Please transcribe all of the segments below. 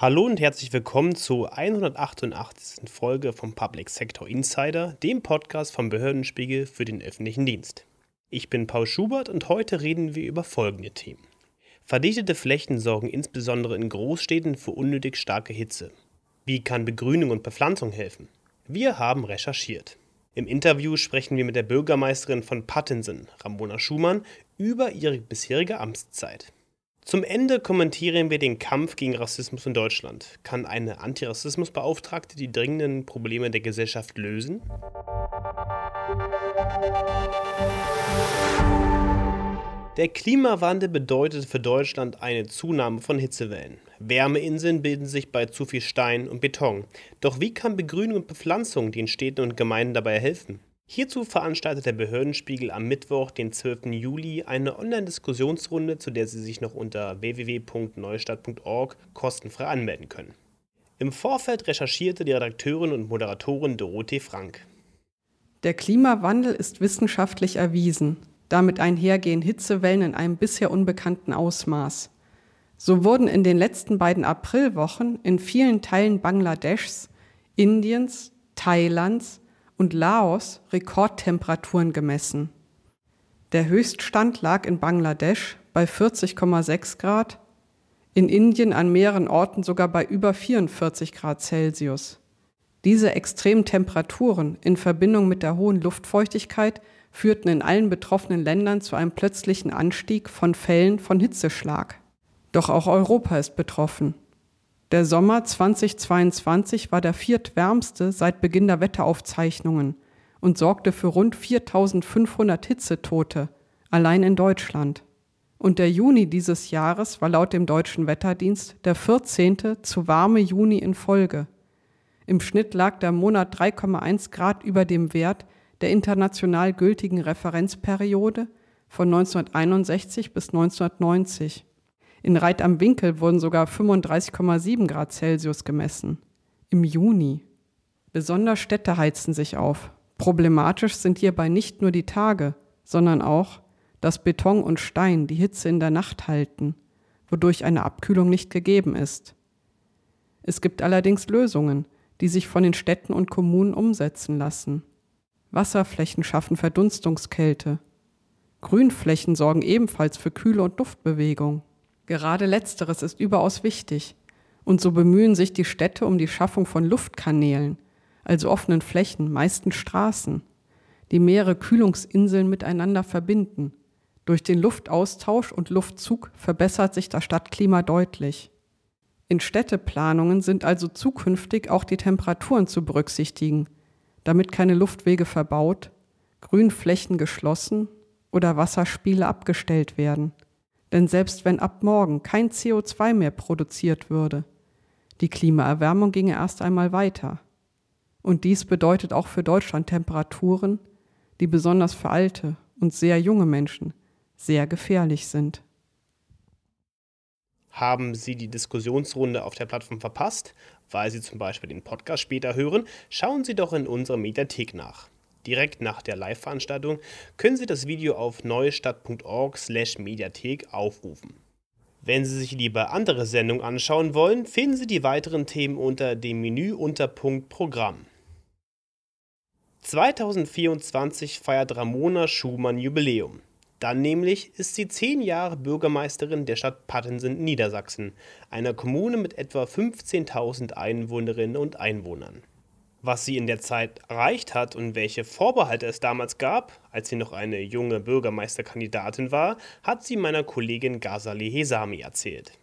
Hallo und herzlich willkommen zur 188. Folge vom Public Sector Insider, dem Podcast vom Behördenspiegel für den öffentlichen Dienst. Ich bin Paul Schubert und heute reden wir über folgende Themen. Verdichtete Flächen sorgen insbesondere in Großstädten für unnötig starke Hitze. Wie kann Begrünung und Bepflanzung helfen? Wir haben recherchiert. Im Interview sprechen wir mit der Bürgermeisterin von Pattinson, Ramona Schumann, über ihre bisherige Amtszeit. Zum Ende kommentieren wir den Kampf gegen Rassismus in Deutschland. Kann eine Antirassismusbeauftragte die dringenden Probleme der Gesellschaft lösen? Der Klimawandel bedeutet für Deutschland eine Zunahme von Hitzewellen. Wärmeinseln bilden sich bei zu viel Stein und Beton. Doch wie kann Begrünung und Bepflanzung den Städten und Gemeinden dabei helfen? Hierzu veranstaltet der Behördenspiegel am Mittwoch, den 12. Juli, eine Online-Diskussionsrunde, zu der Sie sich noch unter www.neustadt.org kostenfrei anmelden können. Im Vorfeld recherchierte die Redakteurin und Moderatorin Dorothee Frank. Der Klimawandel ist wissenschaftlich erwiesen. Damit einhergehen Hitzewellen in einem bisher unbekannten Ausmaß. So wurden in den letzten beiden Aprilwochen in vielen Teilen Bangladeschs, Indiens, Thailands, und Laos Rekordtemperaturen gemessen. Der Höchststand lag in Bangladesch bei 40,6 Grad, in Indien an mehreren Orten sogar bei über 44 Grad Celsius. Diese extremen Temperaturen in Verbindung mit der hohen Luftfeuchtigkeit führten in allen betroffenen Ländern zu einem plötzlichen Anstieg von Fällen von Hitzeschlag. Doch auch Europa ist betroffen. Der Sommer 2022 war der viertwärmste seit Beginn der Wetteraufzeichnungen und sorgte für rund 4500 Hitzetote, allein in Deutschland. Und der Juni dieses Jahres war laut dem deutschen Wetterdienst der 14. zu warme Juni in Folge. Im Schnitt lag der Monat 3,1 Grad über dem Wert der international gültigen Referenzperiode von 1961 bis 1990. In Reit am Winkel wurden sogar 35,7 Grad Celsius gemessen. Im Juni. Besonders Städte heizen sich auf. Problematisch sind hierbei nicht nur die Tage, sondern auch, dass Beton und Stein die Hitze in der Nacht halten, wodurch eine Abkühlung nicht gegeben ist. Es gibt allerdings Lösungen, die sich von den Städten und Kommunen umsetzen lassen. Wasserflächen schaffen Verdunstungskälte. Grünflächen sorgen ebenfalls für Kühle und Luftbewegung. Gerade letzteres ist überaus wichtig. Und so bemühen sich die Städte um die Schaffung von Luftkanälen, also offenen Flächen, meisten Straßen, die mehrere Kühlungsinseln miteinander verbinden. Durch den Luftaustausch und Luftzug verbessert sich das Stadtklima deutlich. In Städteplanungen sind also zukünftig auch die Temperaturen zu berücksichtigen, damit keine Luftwege verbaut, Grünflächen geschlossen oder Wasserspiele abgestellt werden. Denn selbst wenn ab morgen kein CO2 mehr produziert würde, die Klimaerwärmung ginge erst einmal weiter. Und dies bedeutet auch für Deutschland Temperaturen, die besonders für alte und sehr junge Menschen sehr gefährlich sind. Haben Sie die Diskussionsrunde auf der Plattform verpasst, weil Sie zum Beispiel den Podcast später hören? Schauen Sie doch in unserer Mediathek nach. Direkt nach der Live-Veranstaltung können Sie das Video auf neuestadt.org/mediathek aufrufen. Wenn Sie sich lieber andere Sendungen anschauen wollen, finden Sie die weiteren Themen unter dem Menü unter Punkt Programm. 2024 feiert Ramona Schumann Jubiläum. Dann nämlich ist sie zehn Jahre Bürgermeisterin der Stadt Pattensen, Niedersachsen, einer Kommune mit etwa 15.000 Einwohnerinnen und Einwohnern. Was sie in der Zeit erreicht hat und welche Vorbehalte es damals gab, als sie noch eine junge Bürgermeisterkandidatin war, hat sie meiner Kollegin Ghazali Hesami erzählt.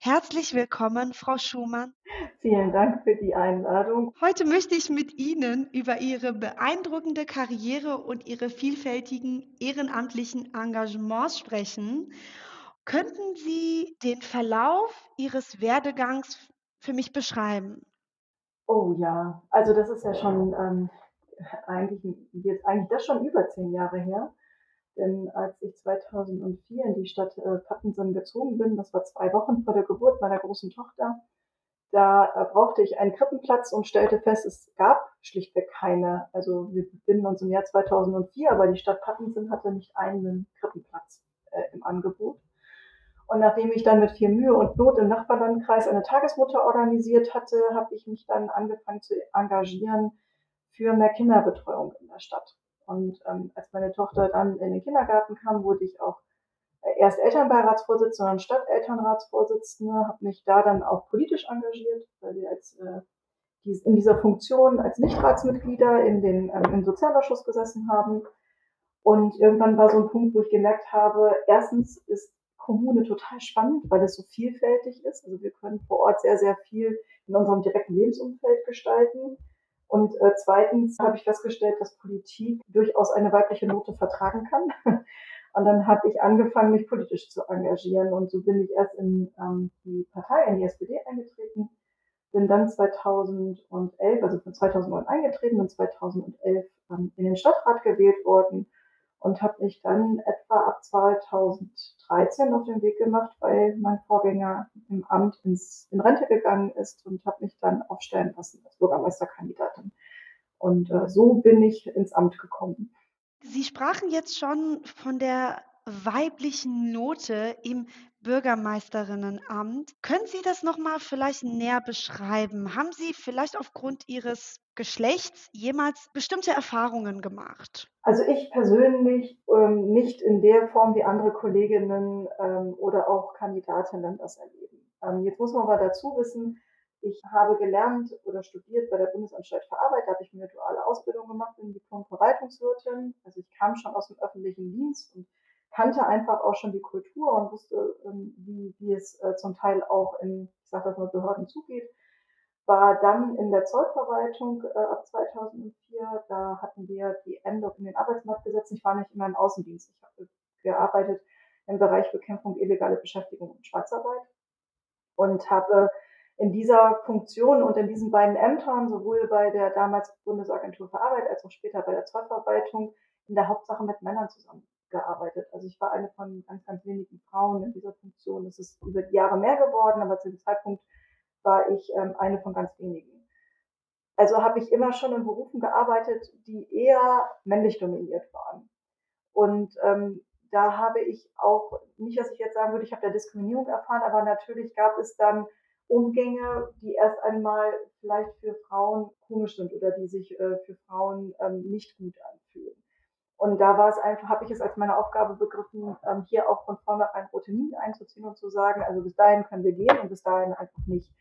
Herzlich willkommen, Frau Schumann. Vielen Dank für die Einladung. Heute möchte ich mit Ihnen über Ihre beeindruckende Karriere und Ihre vielfältigen ehrenamtlichen Engagements sprechen. Könnten Sie den Verlauf Ihres Werdegangs für mich beschreiben? Oh ja, also das ist ja schon ähm, eigentlich, jetzt eigentlich das schon über zehn Jahre her. Denn als ich 2004 in die Stadt äh, Pattensen gezogen bin, das war zwei Wochen vor der Geburt meiner großen Tochter, da äh, brauchte ich einen Krippenplatz und stellte fest, es gab schlichtweg keine. Also wir befinden uns im Jahr 2004, aber die Stadt Pattensen hatte nicht einen Krippenplatz äh, im Angebot. Und nachdem ich dann mit viel Mühe und Not im Nachbarlandkreis eine Tagesmutter organisiert hatte, habe ich mich dann angefangen zu engagieren für mehr Kinderbetreuung in der Stadt. Und ähm, als meine Tochter dann in den Kindergarten kam, wurde ich auch äh, erst Elternbeiratsvorsitzende und Stadtelternratsvorsitzende, habe mich da dann auch politisch engagiert, weil wir als äh, in dieser Funktion als Nichtratsmitglieder in den, ähm, im Sozialausschuss gesessen haben. Und irgendwann war so ein Punkt, wo ich gemerkt habe, erstens ist Kommune total spannend, weil es so vielfältig ist. Also wir können vor Ort sehr, sehr viel in unserem direkten Lebensumfeld gestalten. Und äh, zweitens habe ich festgestellt, dass Politik durchaus eine weibliche Note vertragen kann. Und dann habe ich angefangen, mich politisch zu engagieren. Und so bin ich erst in ähm, die Partei, in die SPD eingetreten, bin dann 2011, also von 2009 eingetreten, bin 2011 ähm, in den Stadtrat gewählt worden und habe mich dann etwa ab 2013 auf den Weg gemacht, weil mein Vorgänger im Amt ins, in Rente gegangen ist und habe mich dann aufstellen lassen als Bürgermeisterkandidatin. Und äh, so bin ich ins Amt gekommen. Sie sprachen jetzt schon von der weiblichen Note im Bürgermeisterinnenamt. Können Sie das noch mal vielleicht näher beschreiben? Haben Sie vielleicht aufgrund Ihres Geschlechts jemals bestimmte Erfahrungen gemacht? Also ich persönlich ähm, nicht in der Form, wie andere Kolleginnen ähm, oder auch Kandidatinnen das erleben. Ähm, jetzt muss man aber dazu wissen, ich habe gelernt oder studiert bei der Bundesanstalt für Arbeit, da habe ich eine duale Ausbildung gemacht, bin Diplom-Verwaltungswirtin. Also ich kam schon aus dem öffentlichen Dienst und kannte einfach auch schon die Kultur und wusste, ähm, wie, wie es äh, zum Teil auch in, ich sage das mal, Behörden zugeht. War dann in der Zollverwaltung äh, ab 2004, da hatten wir die Änderung in den Arbeitsmarktgesetzen. Ich war nicht immer im Außendienst, ich habe gearbeitet im Bereich Bekämpfung illegale Beschäftigung und Schwarzarbeit und habe in dieser Funktion und in diesen beiden Ämtern, sowohl bei der damals Bundesagentur für Arbeit als auch später bei der Zollverwaltung, in der Hauptsache mit Männern zusammen gearbeitet. Also ich war eine von ganz, ganz wenigen Frauen in dieser Funktion. Es ist über die Jahre mehr geworden, aber zu dem Zeitpunkt war ich ähm, eine von ganz wenigen. Also habe ich immer schon in Berufen gearbeitet, die eher männlich dominiert waren. Und ähm, da habe ich auch, nicht, dass ich jetzt sagen würde, ich habe da Diskriminierung erfahren, aber natürlich gab es dann Umgänge, die erst einmal vielleicht für Frauen komisch sind oder die sich äh, für Frauen ähm, nicht gut anfühlen. Und da war es einfach, habe ich es als meine Aufgabe begriffen, ähm, hier auch von vornherein rote Linien einzuziehen und zu sagen, also bis dahin können wir gehen und bis dahin einfach nicht.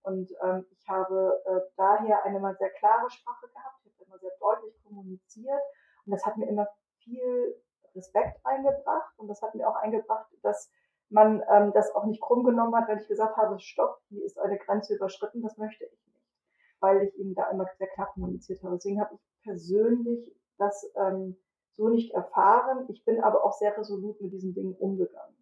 Und ähm, ich habe äh, daher eine mal sehr klare Sprache gehabt, ich habe immer sehr deutlich kommuniziert und das hat mir immer viel Respekt eingebracht und das hat mir auch eingebracht, dass man ähm, das auch nicht krumm genommen hat, wenn ich gesagt habe, stopp, hier ist eine Grenze überschritten, das möchte ich nicht, weil ich eben da immer sehr klar kommuniziert habe. Deswegen habe ich persönlich das ähm, so nicht erfahren. Ich bin aber auch sehr resolut mit diesen Dingen umgegangen.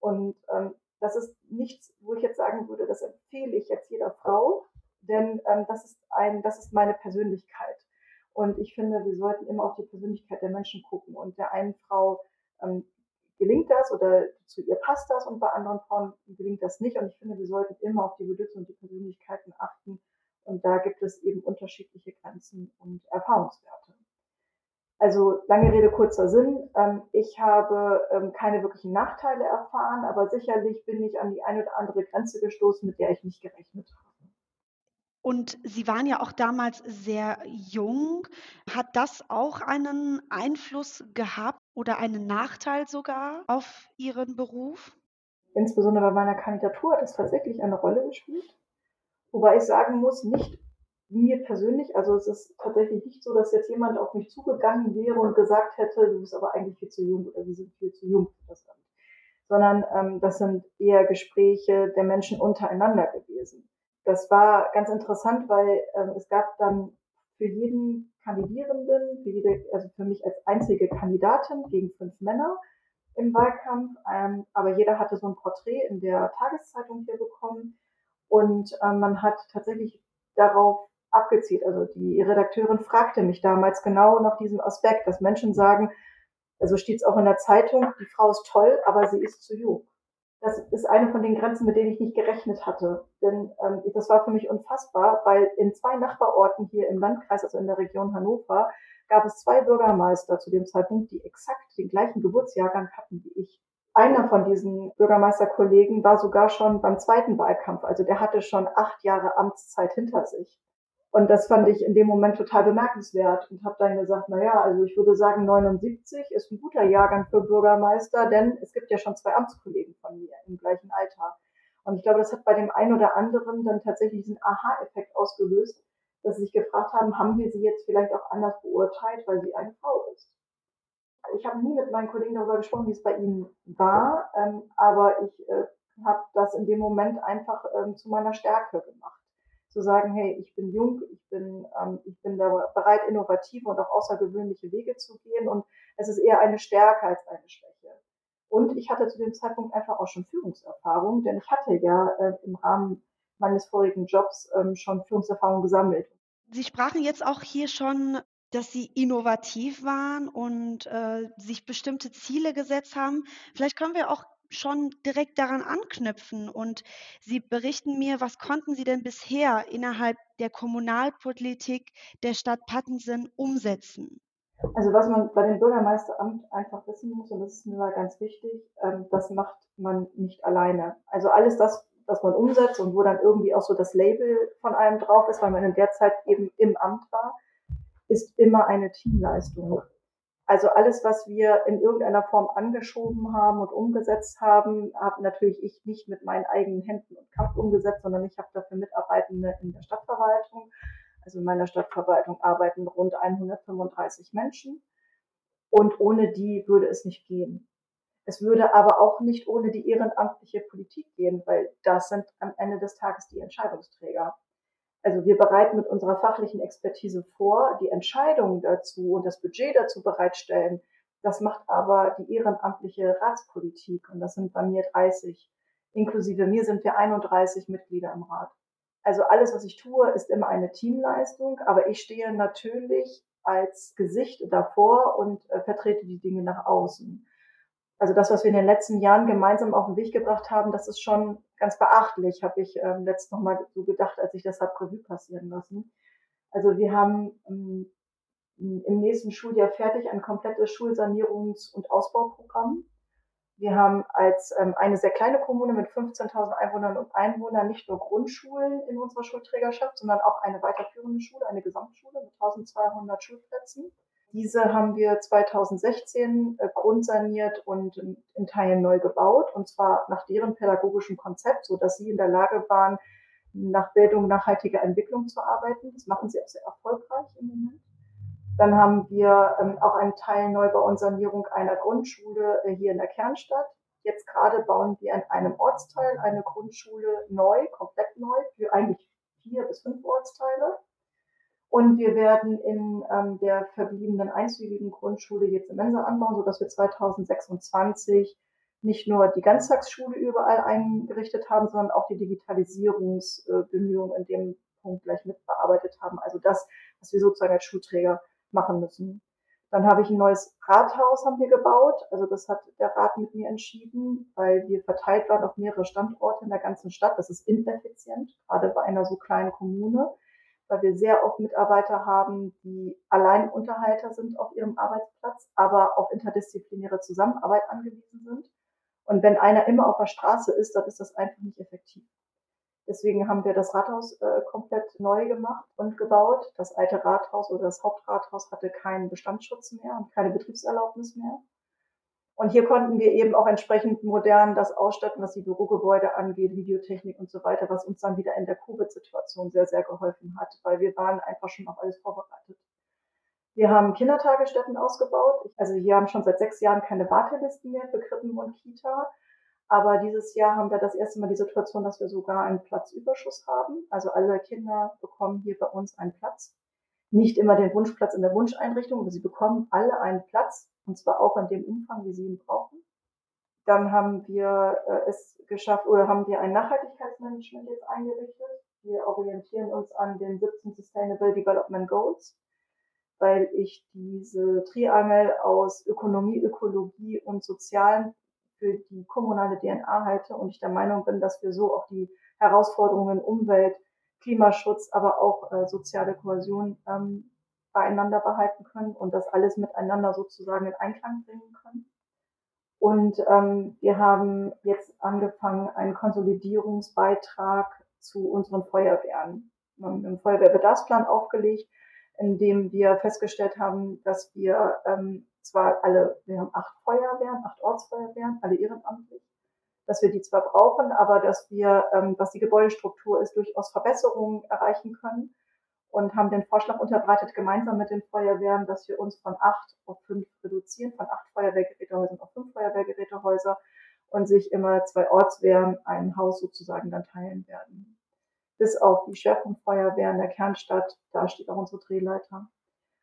Und ähm, das ist nichts, wo ich jetzt sagen würde, das empfehle ich jetzt jeder Frau, denn ähm, das ist ein, das ist meine Persönlichkeit. Und ich finde, wir sollten immer auf die Persönlichkeit der Menschen gucken. Und der einen Frau ähm, gelingt das oder zu ihr passt das und bei anderen Frauen gelingt das nicht. Und ich finde, wir sollten immer auf die Bedürfnisse und die Persönlichkeiten achten. Und da gibt es eben unterschiedliche Grenzen und Erfahrungswerte. Also lange Rede, kurzer Sinn. Ähm, ich habe ähm, keine wirklichen Nachteile erfahren, aber sicherlich bin ich an die eine oder andere Grenze gestoßen, mit der ich nicht gerechnet habe. Und Sie waren ja auch damals sehr jung. Hat das auch einen Einfluss gehabt oder einen Nachteil sogar auf Ihren Beruf? Insbesondere bei meiner Kandidatur hat es tatsächlich eine Rolle gespielt. Wobei ich sagen muss, nicht mir persönlich, also es ist tatsächlich nicht so, dass jetzt jemand auf mich zugegangen wäre und gesagt hätte, du bist aber eigentlich viel zu jung oder wir sind viel zu jung für das Amt. Sondern ähm, das sind eher Gespräche der Menschen untereinander gewesen. Das war ganz interessant, weil ähm, es gab dann für jeden Kandidierenden, für jede, also für mich als einzige Kandidatin gegen fünf Männer im Wahlkampf, ähm, aber jeder hatte so ein Porträt in der Tageszeitung hier bekommen und ähm, man hat tatsächlich darauf abgezielt. Also die Redakteurin fragte mich damals genau nach diesem Aspekt, dass Menschen sagen, also steht es auch in der Zeitung, die Frau ist toll, aber sie ist zu jung. Das ist eine von den Grenzen, mit denen ich nicht gerechnet hatte. Denn ähm, das war für mich unfassbar, weil in zwei Nachbarorten hier im Landkreis, also in der Region Hannover, gab es zwei Bürgermeister zu dem Zeitpunkt, die exakt den gleichen Geburtsjahrgang hatten wie ich. einer von diesen Bürgermeisterkollegen war sogar schon beim zweiten Wahlkampf. Also der hatte schon acht Jahre Amtszeit hinter sich. Und das fand ich in dem Moment total bemerkenswert und habe dann gesagt, na ja, also ich würde sagen, 79 ist ein guter Jahrgang für Bürgermeister, denn es gibt ja schon zwei Amtskollegen von mir im gleichen Alter. Und ich glaube, das hat bei dem einen oder anderen dann tatsächlich diesen Aha-Effekt ausgelöst, dass sie sich gefragt haben, haben wir sie jetzt vielleicht auch anders beurteilt, weil sie eine Frau ist. Ich habe nie mit meinen Kollegen darüber gesprochen, wie es bei ihnen war, ähm, aber ich äh, habe das in dem Moment einfach ähm, zu meiner Stärke gemacht zu sagen, hey, ich bin jung, ich bin, ähm, ich bin da bereit, innovative und auch außergewöhnliche Wege zu gehen und es ist eher eine Stärke als eine Schwäche. Und ich hatte zu dem Zeitpunkt einfach auch schon Führungserfahrung, denn ich hatte ja äh, im Rahmen meines vorigen Jobs ähm, schon Führungserfahrung gesammelt. Sie sprachen jetzt auch hier schon dass sie innovativ waren und äh, sich bestimmte Ziele gesetzt haben. Vielleicht können wir auch schon direkt daran anknüpfen und Sie berichten mir, was konnten Sie denn bisher innerhalb der Kommunalpolitik der Stadt Pattensen umsetzen? Also was man bei dem Bürgermeisteramt einfach wissen muss, und das ist mir ganz wichtig, ähm, das macht man nicht alleine. Also alles das, was man umsetzt und wo dann irgendwie auch so das Label von einem drauf ist, weil man in der Zeit eben im Amt war, ist immer eine Teamleistung. Also alles, was wir in irgendeiner Form angeschoben haben und umgesetzt haben, habe natürlich ich nicht mit meinen eigenen Händen und Kraft umgesetzt, sondern ich habe dafür Mitarbeitende in der Stadtverwaltung. Also in meiner Stadtverwaltung arbeiten rund 135 Menschen. Und ohne die würde es nicht gehen. Es würde aber auch nicht ohne die ehrenamtliche Politik gehen, weil das sind am Ende des Tages die Entscheidungsträger. Also wir bereiten mit unserer fachlichen Expertise vor, die Entscheidungen dazu und das Budget dazu bereitstellen. Das macht aber die ehrenamtliche Ratspolitik und das sind bei mir 30. Inklusive mir sind wir 31 Mitglieder im Rat. Also alles, was ich tue, ist immer eine Teamleistung, aber ich stehe natürlich als Gesicht davor und äh, vertrete die Dinge nach außen also das, was wir in den letzten Jahren gemeinsam auf den Weg gebracht haben, das ist schon ganz beachtlich, habe ich ähm, letzt noch mal so gedacht, als ich das habe Revue passieren lassen. Also wir haben ähm, im nächsten Schuljahr fertig ein komplettes Schulsanierungs- und Ausbauprogramm. Wir haben als ähm, eine sehr kleine Kommune mit 15.000 Einwohnern und Einwohnern nicht nur Grundschulen in unserer Schulträgerschaft, sondern auch eine weiterführende Schule, eine Gesamtschule mit 1.200 Schulplätzen. Diese haben wir 2016 äh, grundsaniert und in Teilen neu gebaut, und zwar nach deren pädagogischem Konzept, so dass sie in der Lage waren, nach Bildung nachhaltiger Entwicklung zu arbeiten. Das machen sie auch sehr erfolgreich im Moment. Dann haben wir ähm, auch einen Teil Neubau und Sanierung einer Grundschule äh, hier in der Kernstadt. Jetzt gerade bauen wir in einem Ortsteil eine Grundschule neu, komplett neu, für eigentlich vier bis fünf Ortsteile. Und wir werden in ähm, der verbliebenen einzügigen Grundschule jetzt eine Mensa anbauen, sodass wir 2026 nicht nur die Ganztagsschule überall eingerichtet haben, sondern auch die Digitalisierungsbemühungen in dem Punkt gleich mitbearbeitet haben. Also das, was wir sozusagen als Schulträger machen müssen. Dann habe ich ein neues Rathaus haben wir gebaut. Also das hat der Rat mit mir entschieden, weil wir verteilt waren auf mehrere Standorte in der ganzen Stadt. Das ist ineffizient, gerade bei einer so kleinen Kommune weil wir sehr oft Mitarbeiter haben, die Alleinunterhalter sind auf ihrem Arbeitsplatz, aber auf interdisziplinäre Zusammenarbeit angewiesen sind. Und wenn einer immer auf der Straße ist, dann ist das einfach nicht effektiv. Deswegen haben wir das Rathaus äh, komplett neu gemacht und gebaut. Das alte Rathaus oder das Hauptrathaus hatte keinen Bestandsschutz mehr und keine Betriebserlaubnis mehr. Und hier konnten wir eben auch entsprechend modern das ausstatten, was die Bürogebäude angeht, Videotechnik und so weiter, was uns dann wieder in der Covid-Situation sehr, sehr geholfen hat, weil wir waren einfach schon auf alles vorbereitet. Wir haben Kindertagesstätten ausgebaut. Also wir haben schon seit sechs Jahren keine Wartelisten mehr für Krippen und Kita. Aber dieses Jahr haben wir das erste Mal die Situation, dass wir sogar einen Platzüberschuss haben. Also alle Kinder bekommen hier bei uns einen Platz. Nicht immer den Wunschplatz in der Wunscheinrichtung, aber sie bekommen alle einen Platz und zwar auch in dem Umfang, wie sie ihn brauchen. Dann haben wir äh, es geschafft oder haben wir ein Nachhaltigkeitsmanagement jetzt eingerichtet. Wir orientieren uns an den 17 Sustainable Development Goals, weil ich diese Triangel aus Ökonomie, Ökologie und Sozialen für die kommunale DNA halte und ich der Meinung bin, dass wir so auch die Herausforderungen Umwelt, Klimaschutz, aber auch äh, soziale Kohäsion ähm, beieinander behalten können und das alles miteinander sozusagen in Einklang bringen können. Und ähm, wir haben jetzt angefangen, einen Konsolidierungsbeitrag zu unseren Feuerwehren. Wir haben einen Feuerwehrbedarfsplan aufgelegt, in dem wir festgestellt haben, dass wir ähm, zwar alle, wir haben acht Feuerwehren, acht Ortsfeuerwehren, alle ehrenamtlich, dass wir die zwar brauchen, aber dass wir, ähm, was die Gebäudestruktur ist, durchaus Verbesserungen erreichen können und haben den Vorschlag unterbreitet, gemeinsam mit den Feuerwehren, dass wir uns von acht auf fünf reduzieren, von acht Feuerwehrgerätehäusern auf fünf Feuerwehrgerätehäuser und sich immer zwei Ortswehren ein Haus sozusagen dann teilen werden. Bis auf die Schwerpunktfeuerwehr in der Kernstadt, da steht auch unsere Drehleiter.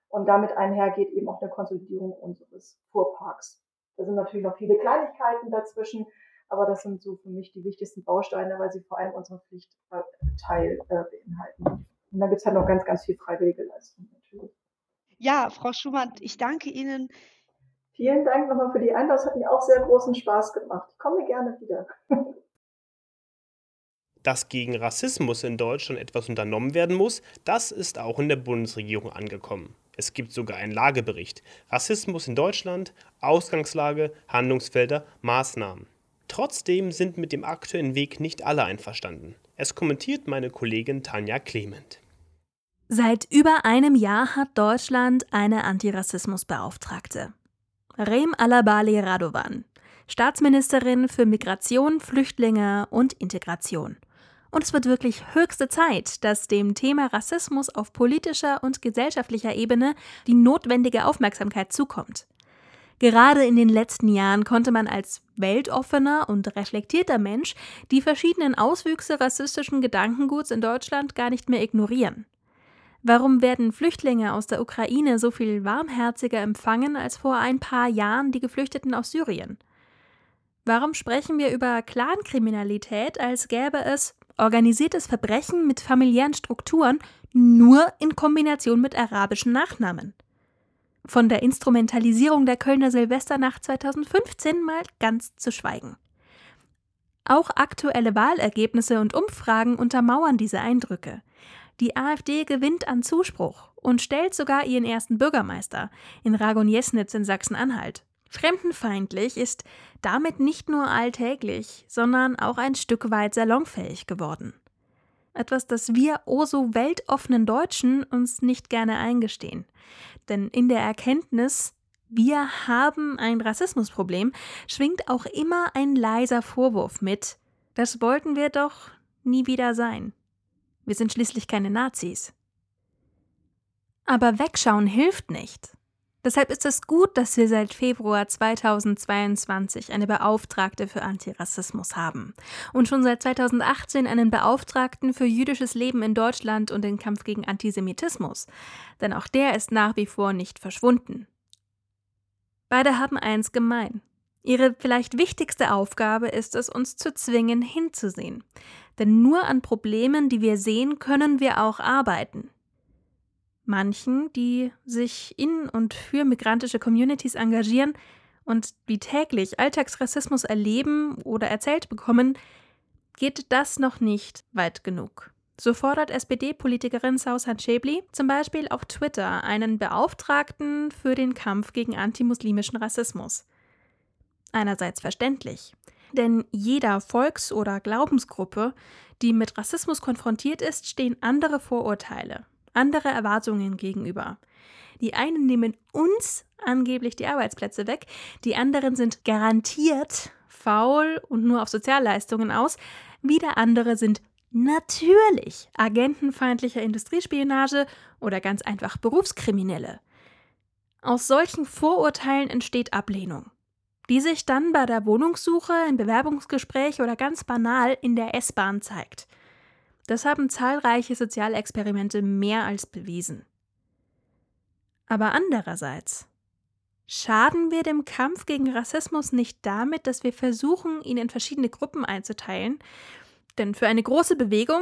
Und damit einhergeht eben auch eine Konsolidierung unseres Fuhrparks. Da sind natürlich noch viele Kleinigkeiten dazwischen, aber das sind so für mich die wichtigsten Bausteine, weil sie vor allem unseren Pflichtteil äh, beinhalten. Und dann gibt es halt noch ganz, ganz viel freiwillige Leistung natürlich. Ja, Frau Schumann, ich danke Ihnen. Vielen Dank nochmal für die Einladung. Es hat mir auch sehr großen Spaß gemacht. Ich komme gerne wieder. Dass gegen Rassismus in Deutschland etwas unternommen werden muss, das ist auch in der Bundesregierung angekommen. Es gibt sogar einen Lagebericht. Rassismus in Deutschland, Ausgangslage, Handlungsfelder, Maßnahmen. Trotzdem sind mit dem aktuellen Weg nicht alle einverstanden. Es kommentiert meine Kollegin Tanja Clement. Seit über einem Jahr hat Deutschland eine Antirassismusbeauftragte. Rem Alabali Radovan, Staatsministerin für Migration, Flüchtlinge und Integration. Und es wird wirklich höchste Zeit, dass dem Thema Rassismus auf politischer und gesellschaftlicher Ebene die notwendige Aufmerksamkeit zukommt. Gerade in den letzten Jahren konnte man als weltoffener und reflektierter Mensch die verschiedenen Auswüchse rassistischen Gedankenguts in Deutschland gar nicht mehr ignorieren. Warum werden Flüchtlinge aus der Ukraine so viel warmherziger empfangen als vor ein paar Jahren die Geflüchteten aus Syrien? Warum sprechen wir über Clankriminalität, als gäbe es organisiertes Verbrechen mit familiären Strukturen nur in Kombination mit arabischen Nachnamen? Von der Instrumentalisierung der Kölner Silvesternacht 2015 mal ganz zu schweigen. Auch aktuelle Wahlergebnisse und Umfragen untermauern diese Eindrücke. Die AfD gewinnt an Zuspruch und stellt sogar ihren ersten Bürgermeister in Ragon Jesnitz in Sachsen-Anhalt. Fremdenfeindlich ist damit nicht nur alltäglich, sondern auch ein Stück weit salonfähig geworden. Etwas, das wir o so weltoffenen Deutschen uns nicht gerne eingestehen. Denn in der Erkenntnis, wir haben ein Rassismusproblem, schwingt auch immer ein leiser Vorwurf mit. Das wollten wir doch nie wieder sein. Wir sind schließlich keine Nazis. Aber wegschauen hilft nicht. Deshalb ist es gut, dass wir seit Februar 2022 eine Beauftragte für Antirassismus haben und schon seit 2018 einen Beauftragten für jüdisches Leben in Deutschland und den Kampf gegen Antisemitismus, denn auch der ist nach wie vor nicht verschwunden. Beide haben eins gemein. Ihre vielleicht wichtigste Aufgabe ist es, uns zu zwingen, hinzusehen. Denn nur an Problemen, die wir sehen, können wir auch arbeiten. Manchen, die sich in und für migrantische Communities engagieren und die täglich Alltagsrassismus erleben oder erzählt bekommen, geht das noch nicht weit genug. So fordert SPD-Politikerin Sausan Schäbli zum Beispiel auf Twitter einen Beauftragten für den Kampf gegen antimuslimischen Rassismus. Einerseits verständlich, denn jeder Volks- oder Glaubensgruppe, die mit Rassismus konfrontiert ist, stehen andere Vorurteile, andere Erwartungen gegenüber. Die einen nehmen uns angeblich die Arbeitsplätze weg, die anderen sind garantiert faul und nur auf Sozialleistungen aus, wieder andere sind natürlich agentenfeindlicher Industriespionage oder ganz einfach Berufskriminelle. Aus solchen Vorurteilen entsteht Ablehnung, die sich dann bei der Wohnungssuche, im Bewerbungsgespräch oder ganz banal in der S-Bahn zeigt – das haben zahlreiche Sozialexperimente mehr als bewiesen. Aber andererseits schaden wir dem Kampf gegen Rassismus nicht damit, dass wir versuchen, ihn in verschiedene Gruppen einzuteilen, denn für eine große Bewegung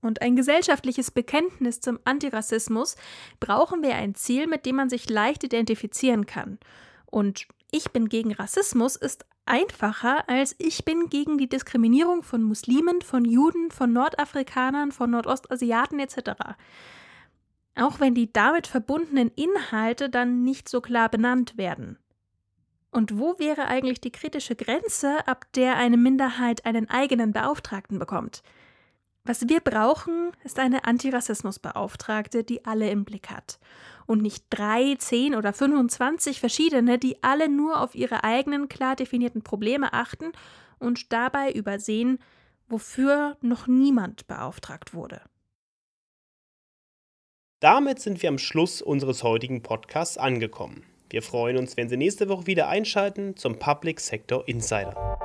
und ein gesellschaftliches Bekenntnis zum Antirassismus brauchen wir ein Ziel, mit dem man sich leicht identifizieren kann. Und ich bin gegen Rassismus ist einfacher als ich bin gegen die Diskriminierung von Muslimen, von Juden, von Nordafrikanern, von Nordostasiaten etc. Auch wenn die damit verbundenen Inhalte dann nicht so klar benannt werden. Und wo wäre eigentlich die kritische Grenze, ab der eine Minderheit einen eigenen Beauftragten bekommt? Was wir brauchen, ist eine Antirassismusbeauftragte, die alle im Blick hat. Und nicht drei, zehn oder 25 verschiedene, die alle nur auf ihre eigenen klar definierten Probleme achten und dabei übersehen, wofür noch niemand beauftragt wurde. Damit sind wir am Schluss unseres heutigen Podcasts angekommen. Wir freuen uns, wenn Sie nächste Woche wieder einschalten zum Public Sector Insider.